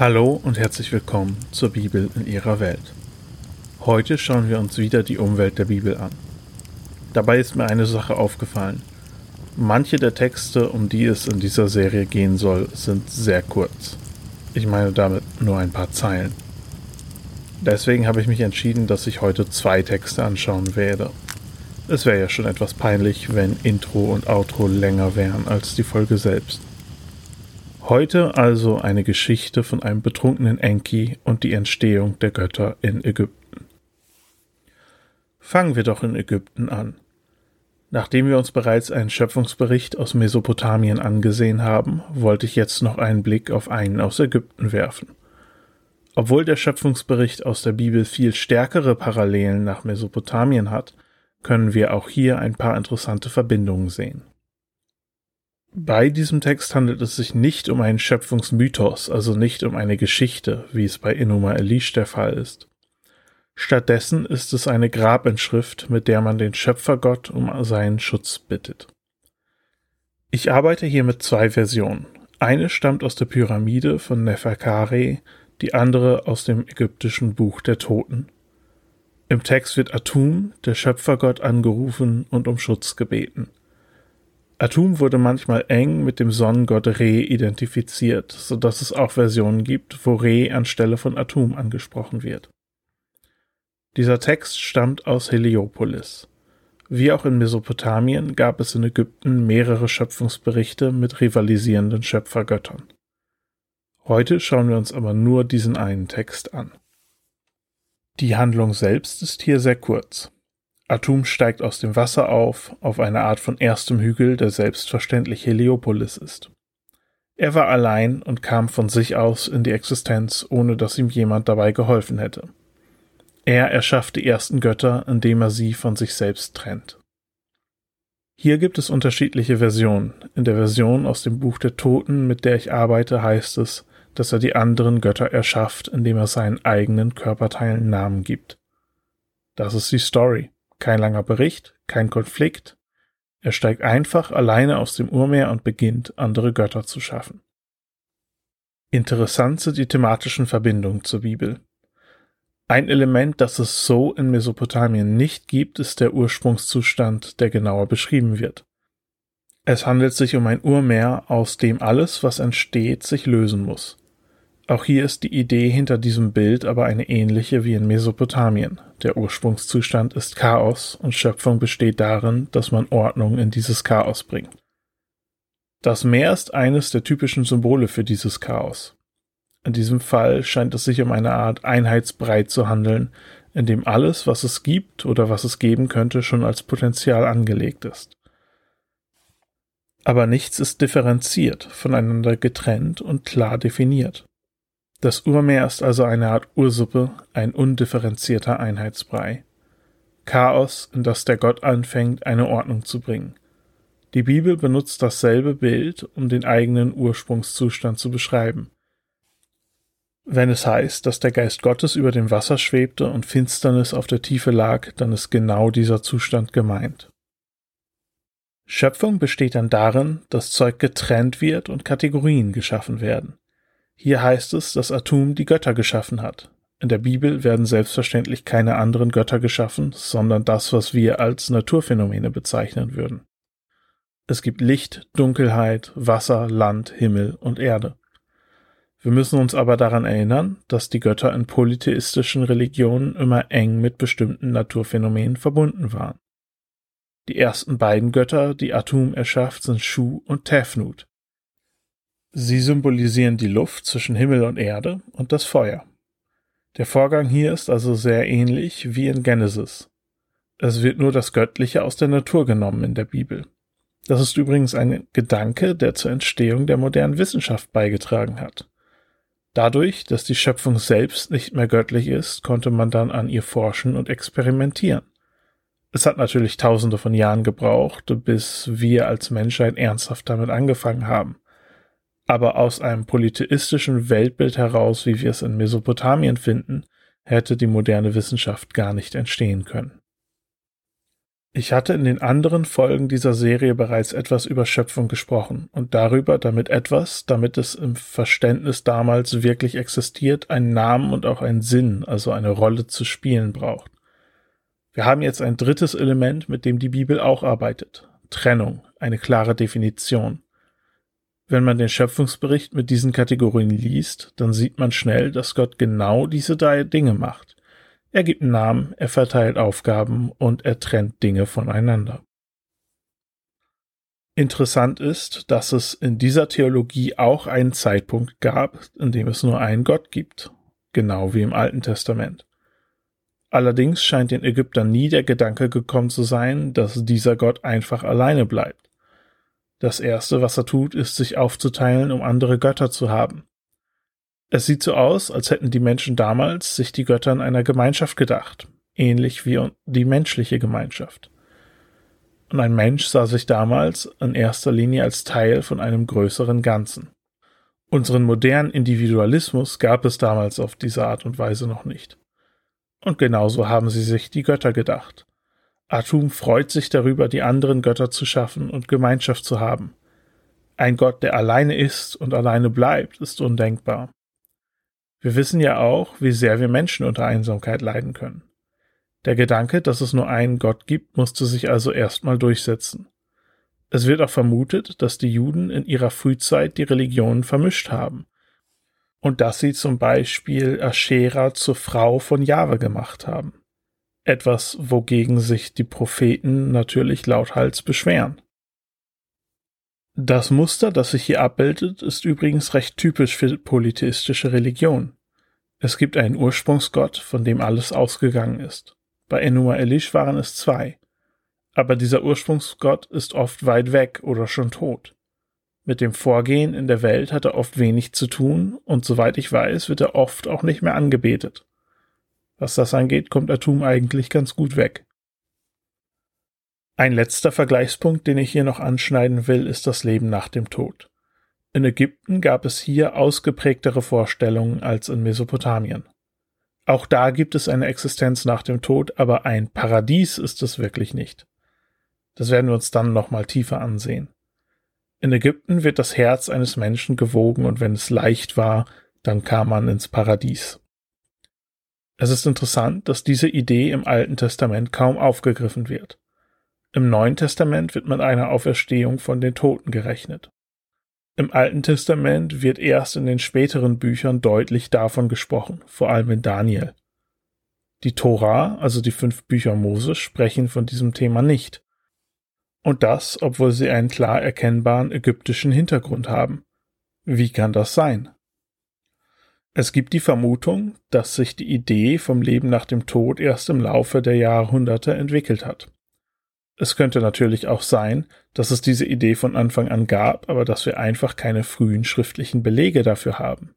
Hallo und herzlich willkommen zur Bibel in ihrer Welt. Heute schauen wir uns wieder die Umwelt der Bibel an. Dabei ist mir eine Sache aufgefallen. Manche der Texte, um die es in dieser Serie gehen soll, sind sehr kurz. Ich meine damit nur ein paar Zeilen. Deswegen habe ich mich entschieden, dass ich heute zwei Texte anschauen werde. Es wäre ja schon etwas peinlich, wenn Intro und Outro länger wären als die Folge selbst. Heute also eine Geschichte von einem betrunkenen Enki und die Entstehung der Götter in Ägypten. Fangen wir doch in Ägypten an. Nachdem wir uns bereits einen Schöpfungsbericht aus Mesopotamien angesehen haben, wollte ich jetzt noch einen Blick auf einen aus Ägypten werfen. Obwohl der Schöpfungsbericht aus der Bibel viel stärkere Parallelen nach Mesopotamien hat, können wir auch hier ein paar interessante Verbindungen sehen. Bei diesem Text handelt es sich nicht um einen Schöpfungsmythos, also nicht um eine Geschichte, wie es bei Enuma Elish der Fall ist. Stattdessen ist es eine Grabinschrift, mit der man den Schöpfergott um seinen Schutz bittet. Ich arbeite hier mit zwei Versionen. Eine stammt aus der Pyramide von Neferkare, die andere aus dem ägyptischen Buch der Toten. Im Text wird Atum, der Schöpfergott, angerufen und um Schutz gebeten. Atum wurde manchmal eng mit dem Sonnengott Re identifiziert, so dass es auch Versionen gibt, wo Re anstelle von Atum angesprochen wird. Dieser Text stammt aus Heliopolis. Wie auch in Mesopotamien gab es in Ägypten mehrere Schöpfungsberichte mit rivalisierenden Schöpfergöttern. Heute schauen wir uns aber nur diesen einen Text an. Die Handlung selbst ist hier sehr kurz. Atum steigt aus dem Wasser auf, auf eine Art von erstem Hügel, der selbstverständlich Heliopolis ist. Er war allein und kam von sich aus in die Existenz, ohne dass ihm jemand dabei geholfen hätte. Er erschafft die ersten Götter, indem er sie von sich selbst trennt. Hier gibt es unterschiedliche Versionen. In der Version aus dem Buch der Toten, mit der ich arbeite, heißt es, dass er die anderen Götter erschafft, indem er seinen eigenen Körperteilen Namen gibt. Das ist die Story. Kein langer Bericht, kein Konflikt. Er steigt einfach alleine aus dem Urmeer und beginnt, andere Götter zu schaffen. Interessant sind die thematischen Verbindungen zur Bibel. Ein Element, das es so in Mesopotamien nicht gibt, ist der Ursprungszustand, der genauer beschrieben wird. Es handelt sich um ein Urmeer, aus dem alles, was entsteht, sich lösen muss. Auch hier ist die Idee hinter diesem Bild aber eine ähnliche wie in Mesopotamien. Der Ursprungszustand ist Chaos und Schöpfung besteht darin, dass man Ordnung in dieses Chaos bringt. Das Meer ist eines der typischen Symbole für dieses Chaos. In diesem Fall scheint es sich um eine Art Einheitsbrei zu handeln, in dem alles, was es gibt oder was es geben könnte, schon als Potenzial angelegt ist. Aber nichts ist differenziert, voneinander getrennt und klar definiert. Das Urmeer ist also eine Art Ursuppe, ein undifferenzierter Einheitsbrei. Chaos, in das der Gott anfängt, eine Ordnung zu bringen. Die Bibel benutzt dasselbe Bild, um den eigenen Ursprungszustand zu beschreiben. Wenn es heißt, dass der Geist Gottes über dem Wasser schwebte und Finsternis auf der Tiefe lag, dann ist genau dieser Zustand gemeint. Schöpfung besteht dann darin, dass Zeug getrennt wird und Kategorien geschaffen werden. Hier heißt es, dass Atum die Götter geschaffen hat. In der Bibel werden selbstverständlich keine anderen Götter geschaffen, sondern das, was wir als Naturphänomene bezeichnen würden. Es gibt Licht, Dunkelheit, Wasser, Land, Himmel und Erde. Wir müssen uns aber daran erinnern, dass die Götter in polytheistischen Religionen immer eng mit bestimmten Naturphänomenen verbunden waren. Die ersten beiden Götter, die Atum erschafft, sind Shu und Tefnut. Sie symbolisieren die Luft zwischen Himmel und Erde und das Feuer. Der Vorgang hier ist also sehr ähnlich wie in Genesis. Es wird nur das Göttliche aus der Natur genommen in der Bibel. Das ist übrigens ein Gedanke, der zur Entstehung der modernen Wissenschaft beigetragen hat. Dadurch, dass die Schöpfung selbst nicht mehr göttlich ist, konnte man dann an ihr forschen und experimentieren. Es hat natürlich tausende von Jahren gebraucht, bis wir als Menschheit ernsthaft damit angefangen haben aber aus einem polytheistischen Weltbild heraus, wie wir es in Mesopotamien finden, hätte die moderne Wissenschaft gar nicht entstehen können. Ich hatte in den anderen Folgen dieser Serie bereits etwas über Schöpfung gesprochen und darüber, damit etwas, damit es im Verständnis damals wirklich existiert, einen Namen und auch einen Sinn, also eine Rolle zu spielen braucht. Wir haben jetzt ein drittes Element, mit dem die Bibel auch arbeitet. Trennung, eine klare Definition. Wenn man den Schöpfungsbericht mit diesen Kategorien liest, dann sieht man schnell, dass Gott genau diese drei Dinge macht. Er gibt Namen, er verteilt Aufgaben und er trennt Dinge voneinander. Interessant ist, dass es in dieser Theologie auch einen Zeitpunkt gab, in dem es nur einen Gott gibt, genau wie im Alten Testament. Allerdings scheint den Ägyptern nie der Gedanke gekommen zu sein, dass dieser Gott einfach alleine bleibt. Das Erste, was er tut, ist sich aufzuteilen, um andere Götter zu haben. Es sieht so aus, als hätten die Menschen damals sich die Götter in einer Gemeinschaft gedacht, ähnlich wie die menschliche Gemeinschaft. Und ein Mensch sah sich damals in erster Linie als Teil von einem größeren Ganzen. Unseren modernen Individualismus gab es damals auf diese Art und Weise noch nicht. Und genauso haben sie sich die Götter gedacht. Atum freut sich darüber, die anderen Götter zu schaffen und Gemeinschaft zu haben. Ein Gott, der alleine ist und alleine bleibt, ist undenkbar. Wir wissen ja auch, wie sehr wir Menschen unter Einsamkeit leiden können. Der Gedanke, dass es nur einen Gott gibt, musste sich also erstmal durchsetzen. Es wird auch vermutet, dass die Juden in ihrer Frühzeit die Religionen vermischt haben und dass sie zum Beispiel Aschera zur Frau von Jahwe gemacht haben. Etwas, wogegen sich die Propheten natürlich lauthals beschweren. Das Muster, das sich hier abbildet, ist übrigens recht typisch für polytheistische Religion. Es gibt einen Ursprungsgott, von dem alles ausgegangen ist. Bei Enuma Elish waren es zwei. Aber dieser Ursprungsgott ist oft weit weg oder schon tot. Mit dem Vorgehen in der Welt hat er oft wenig zu tun und soweit ich weiß, wird er oft auch nicht mehr angebetet. Was das angeht, kommt Atum eigentlich ganz gut weg. Ein letzter Vergleichspunkt, den ich hier noch anschneiden will, ist das Leben nach dem Tod. In Ägypten gab es hier ausgeprägtere Vorstellungen als in Mesopotamien. Auch da gibt es eine Existenz nach dem Tod, aber ein Paradies ist es wirklich nicht. Das werden wir uns dann nochmal tiefer ansehen. In Ägypten wird das Herz eines Menschen gewogen und wenn es leicht war, dann kam man ins Paradies. Es ist interessant, dass diese Idee im Alten Testament kaum aufgegriffen wird. Im Neuen Testament wird mit einer Auferstehung von den Toten gerechnet. Im Alten Testament wird erst in den späteren Büchern deutlich davon gesprochen, vor allem in Daniel. Die Tora, also die fünf Bücher Moses, sprechen von diesem Thema nicht. Und das, obwohl sie einen klar erkennbaren ägyptischen Hintergrund haben. Wie kann das sein? Es gibt die Vermutung, dass sich die Idee vom Leben nach dem Tod erst im Laufe der Jahrhunderte entwickelt hat. Es könnte natürlich auch sein, dass es diese Idee von Anfang an gab, aber dass wir einfach keine frühen schriftlichen Belege dafür haben.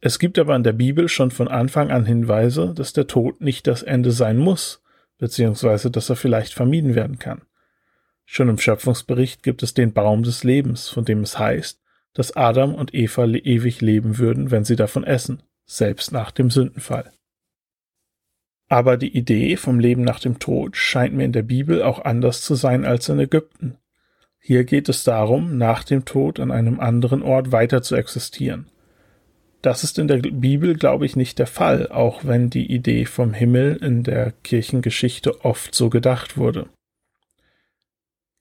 Es gibt aber in der Bibel schon von Anfang an Hinweise, dass der Tod nicht das Ende sein muss, beziehungsweise dass er vielleicht vermieden werden kann. Schon im Schöpfungsbericht gibt es den Baum des Lebens, von dem es heißt, dass Adam und Eva ewig leben würden, wenn sie davon essen, selbst nach dem Sündenfall. Aber die Idee vom Leben nach dem Tod scheint mir in der Bibel auch anders zu sein als in Ägypten. Hier geht es darum, nach dem Tod an einem anderen Ort weiter zu existieren. Das ist in der Bibel, glaube ich, nicht der Fall, auch wenn die Idee vom Himmel in der Kirchengeschichte oft so gedacht wurde.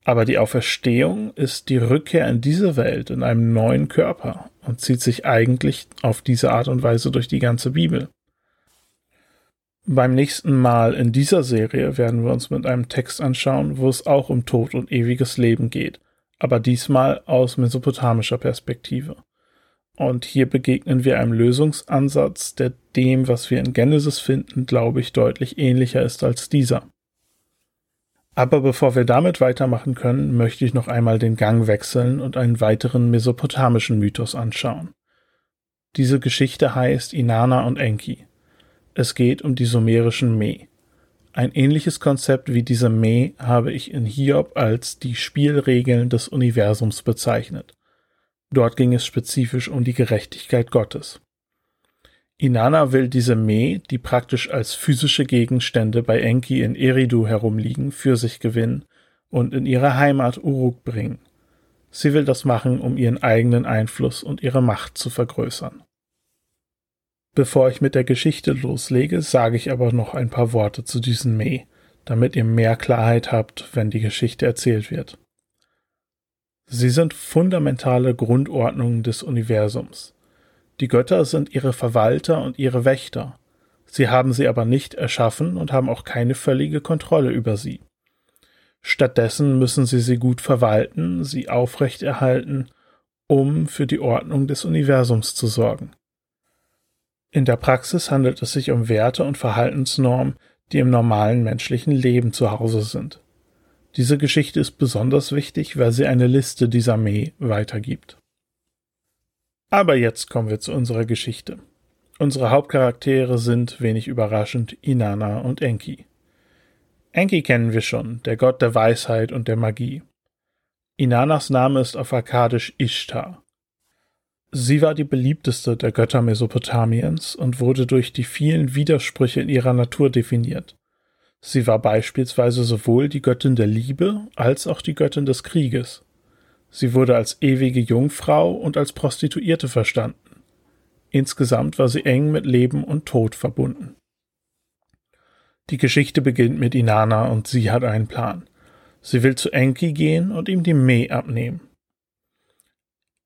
Aber die Auferstehung ist die Rückkehr in diese Welt in einem neuen Körper und zieht sich eigentlich auf diese Art und Weise durch die ganze Bibel. Beim nächsten Mal in dieser Serie werden wir uns mit einem Text anschauen, wo es auch um Tod und ewiges Leben geht, aber diesmal aus mesopotamischer Perspektive. Und hier begegnen wir einem Lösungsansatz, der dem, was wir in Genesis finden, glaube ich, deutlich ähnlicher ist als dieser. Aber bevor wir damit weitermachen können, möchte ich noch einmal den Gang wechseln und einen weiteren mesopotamischen Mythos anschauen. Diese Geschichte heißt Inanna und Enki. Es geht um die sumerischen Me. Ein ähnliches Konzept wie diese Me habe ich in Hiob als die Spielregeln des Universums bezeichnet. Dort ging es spezifisch um die Gerechtigkeit Gottes. Inanna will diese Me, die praktisch als physische Gegenstände bei Enki in Eridu herumliegen, für sich gewinnen und in ihre Heimat Uruk bringen. Sie will das machen, um ihren eigenen Einfluss und ihre Macht zu vergrößern. Bevor ich mit der Geschichte loslege, sage ich aber noch ein paar Worte zu diesen Me, damit ihr mehr Klarheit habt, wenn die Geschichte erzählt wird. Sie sind fundamentale Grundordnungen des Universums. Die Götter sind ihre Verwalter und ihre Wächter. Sie haben sie aber nicht erschaffen und haben auch keine völlige Kontrolle über sie. Stattdessen müssen sie sie gut verwalten, sie aufrechterhalten, um für die Ordnung des Universums zu sorgen. In der Praxis handelt es sich um Werte und Verhaltensnormen, die im normalen menschlichen Leben zu Hause sind. Diese Geschichte ist besonders wichtig, weil sie eine Liste dieser Me weitergibt. Aber jetzt kommen wir zu unserer Geschichte. Unsere Hauptcharaktere sind, wenig überraschend, Inanna und Enki. Enki kennen wir schon, der Gott der Weisheit und der Magie. Inanas Name ist auf Akkadisch Ishtar. Sie war die beliebteste der Götter Mesopotamiens und wurde durch die vielen Widersprüche in ihrer Natur definiert. Sie war beispielsweise sowohl die Göttin der Liebe als auch die Göttin des Krieges. Sie wurde als ewige Jungfrau und als Prostituierte verstanden. Insgesamt war sie eng mit Leben und Tod verbunden. Die Geschichte beginnt mit Inanna und sie hat einen Plan. Sie will zu Enki gehen und ihm die Meh abnehmen.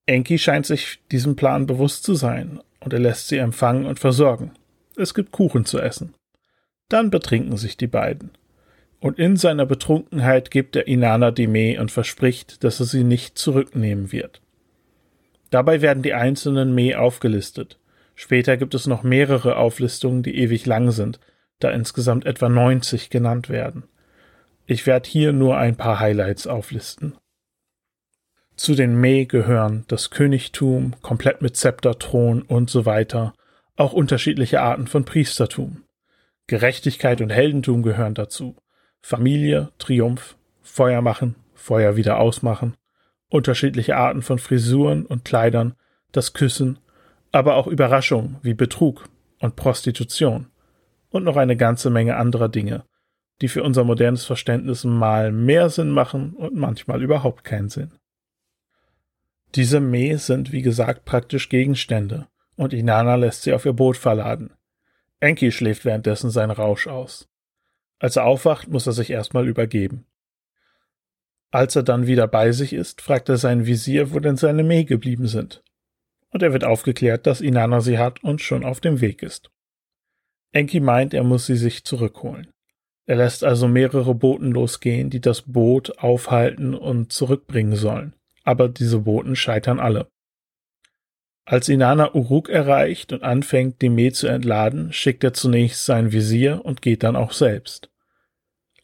Enki scheint sich diesem Plan bewusst zu sein und er lässt sie empfangen und versorgen. Es gibt Kuchen zu essen. Dann betrinken sich die beiden und in seiner Betrunkenheit gibt er Inanna die Meh und verspricht, dass er sie nicht zurücknehmen wird. Dabei werden die einzelnen Meh aufgelistet. Später gibt es noch mehrere Auflistungen, die ewig lang sind, da insgesamt etwa 90 genannt werden. Ich werde hier nur ein paar Highlights auflisten. Zu den Meh gehören das Königtum, komplett mit Zepter, Thron und so weiter, auch unterschiedliche Arten von Priestertum. Gerechtigkeit und Heldentum gehören dazu. Familie, Triumph, Feuer machen, Feuer wieder ausmachen, unterschiedliche Arten von Frisuren und Kleidern, das Küssen, aber auch Überraschungen wie Betrug und Prostitution und noch eine ganze Menge anderer Dinge, die für unser modernes Verständnis mal mehr Sinn machen und manchmal überhaupt keinen Sinn. Diese Me sind wie gesagt praktisch Gegenstände, und Inanna lässt sie auf ihr Boot verladen. Enki schläft währenddessen seinen Rausch aus. Als er aufwacht, muss er sich erstmal übergeben. Als er dann wieder bei sich ist, fragt er seinen Visier, wo denn seine Meh geblieben sind. Und er wird aufgeklärt, dass Inanna sie hat und schon auf dem Weg ist. Enki meint, er muss sie sich zurückholen. Er lässt also mehrere Boten losgehen, die das Boot aufhalten und zurückbringen sollen. Aber diese Boten scheitern alle. Als Inanna Uruk erreicht und anfängt, die Meh zu entladen, schickt er zunächst sein Visier und geht dann auch selbst.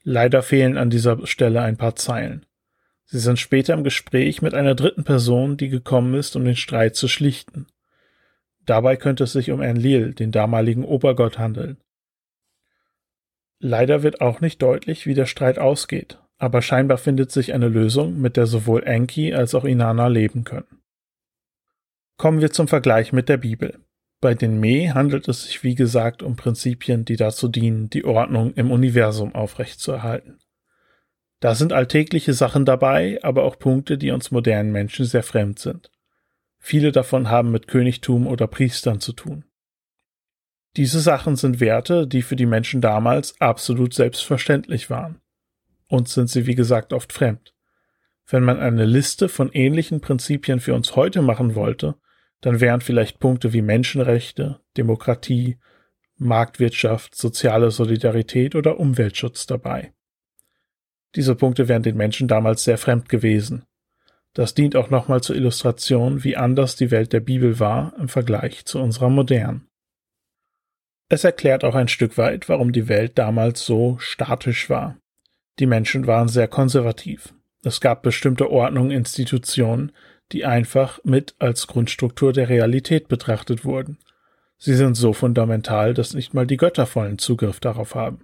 Leider fehlen an dieser Stelle ein paar Zeilen. Sie sind später im Gespräch mit einer dritten Person, die gekommen ist, um den Streit zu schlichten. Dabei könnte es sich um Enlil, den damaligen Obergott, handeln. Leider wird auch nicht deutlich, wie der Streit ausgeht, aber scheinbar findet sich eine Lösung, mit der sowohl Enki als auch Inanna leben können. Kommen wir zum Vergleich mit der Bibel. Bei den Me handelt es sich wie gesagt um Prinzipien, die dazu dienen, die Ordnung im Universum aufrechtzuerhalten. Da sind alltägliche Sachen dabei, aber auch Punkte, die uns modernen Menschen sehr fremd sind. Viele davon haben mit Königtum oder Priestern zu tun. Diese Sachen sind Werte, die für die Menschen damals absolut selbstverständlich waren. Uns sind sie wie gesagt oft fremd. Wenn man eine Liste von ähnlichen Prinzipien für uns heute machen wollte, dann wären vielleicht Punkte wie Menschenrechte, Demokratie, Marktwirtschaft, soziale Solidarität oder Umweltschutz dabei. Diese Punkte wären den Menschen damals sehr fremd gewesen. Das dient auch nochmal zur Illustration, wie anders die Welt der Bibel war im Vergleich zu unserer modernen. Es erklärt auch ein Stück weit, warum die Welt damals so statisch war. Die Menschen waren sehr konservativ. Es gab bestimmte Ordnungen, Institutionen, die einfach mit als Grundstruktur der Realität betrachtet wurden. Sie sind so fundamental, dass nicht mal die Götter vollen Zugriff darauf haben.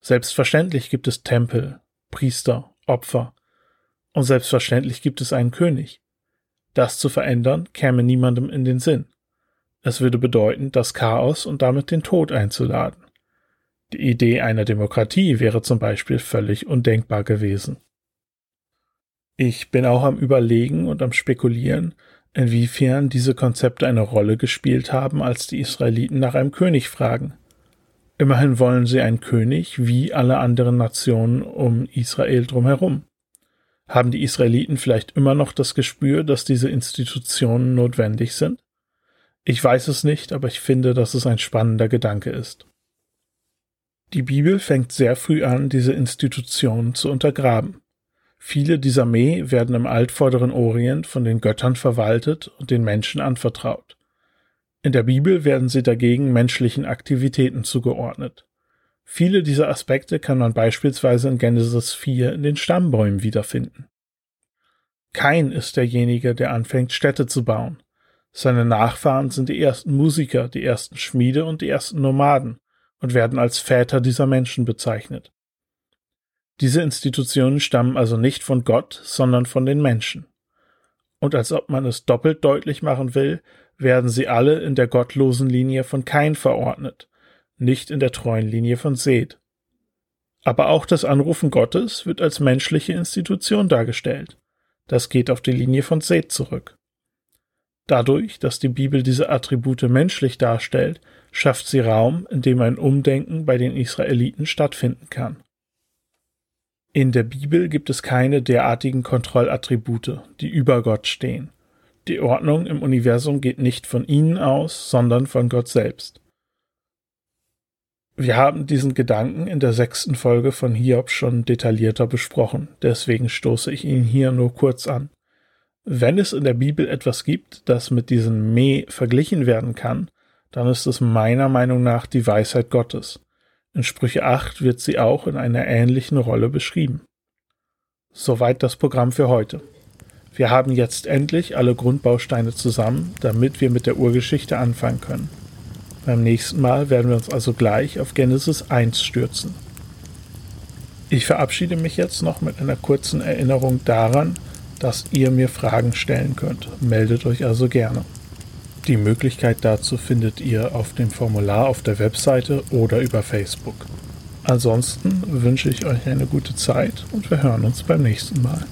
Selbstverständlich gibt es Tempel, Priester, Opfer, und selbstverständlich gibt es einen König. Das zu verändern käme niemandem in den Sinn. Es würde bedeuten, das Chaos und damit den Tod einzuladen. Die Idee einer Demokratie wäre zum Beispiel völlig undenkbar gewesen. Ich bin auch am Überlegen und am Spekulieren, inwiefern diese Konzepte eine Rolle gespielt haben, als die Israeliten nach einem König fragen. Immerhin wollen sie einen König wie alle anderen Nationen um Israel drumherum. Haben die Israeliten vielleicht immer noch das Gespür, dass diese Institutionen notwendig sind? Ich weiß es nicht, aber ich finde, dass es ein spannender Gedanke ist. Die Bibel fängt sehr früh an, diese Institutionen zu untergraben. Viele dieser Meh werden im altvorderen Orient von den Göttern verwaltet und den Menschen anvertraut. In der Bibel werden sie dagegen menschlichen Aktivitäten zugeordnet. Viele dieser Aspekte kann man beispielsweise in Genesis 4 in den Stammbäumen wiederfinden. Kain ist derjenige, der anfängt, Städte zu bauen. Seine Nachfahren sind die ersten Musiker, die ersten Schmiede und die ersten Nomaden und werden als Väter dieser Menschen bezeichnet. Diese Institutionen stammen also nicht von Gott, sondern von den Menschen. Und als ob man es doppelt deutlich machen will, werden sie alle in der gottlosen Linie von Kain verordnet, nicht in der treuen Linie von Seth. Aber auch das Anrufen Gottes wird als menschliche Institution dargestellt. Das geht auf die Linie von Seth zurück. Dadurch, dass die Bibel diese Attribute menschlich darstellt, schafft sie Raum, in dem ein Umdenken bei den Israeliten stattfinden kann. In der Bibel gibt es keine derartigen Kontrollattribute, die über Gott stehen. Die Ordnung im Universum geht nicht von ihnen aus, sondern von Gott selbst. Wir haben diesen Gedanken in der sechsten Folge von Hiob schon detaillierter besprochen, deswegen stoße ich ihn hier nur kurz an. Wenn es in der Bibel etwas gibt, das mit diesem Me verglichen werden kann, dann ist es meiner Meinung nach die Weisheit Gottes. In Sprüche 8 wird sie auch in einer ähnlichen Rolle beschrieben. Soweit das Programm für heute. Wir haben jetzt endlich alle Grundbausteine zusammen, damit wir mit der Urgeschichte anfangen können. Beim nächsten Mal werden wir uns also gleich auf Genesis 1 stürzen. Ich verabschiede mich jetzt noch mit einer kurzen Erinnerung daran, dass ihr mir Fragen stellen könnt. Meldet euch also gerne. Die Möglichkeit dazu findet ihr auf dem Formular auf der Webseite oder über Facebook. Ansonsten wünsche ich euch eine gute Zeit und wir hören uns beim nächsten Mal.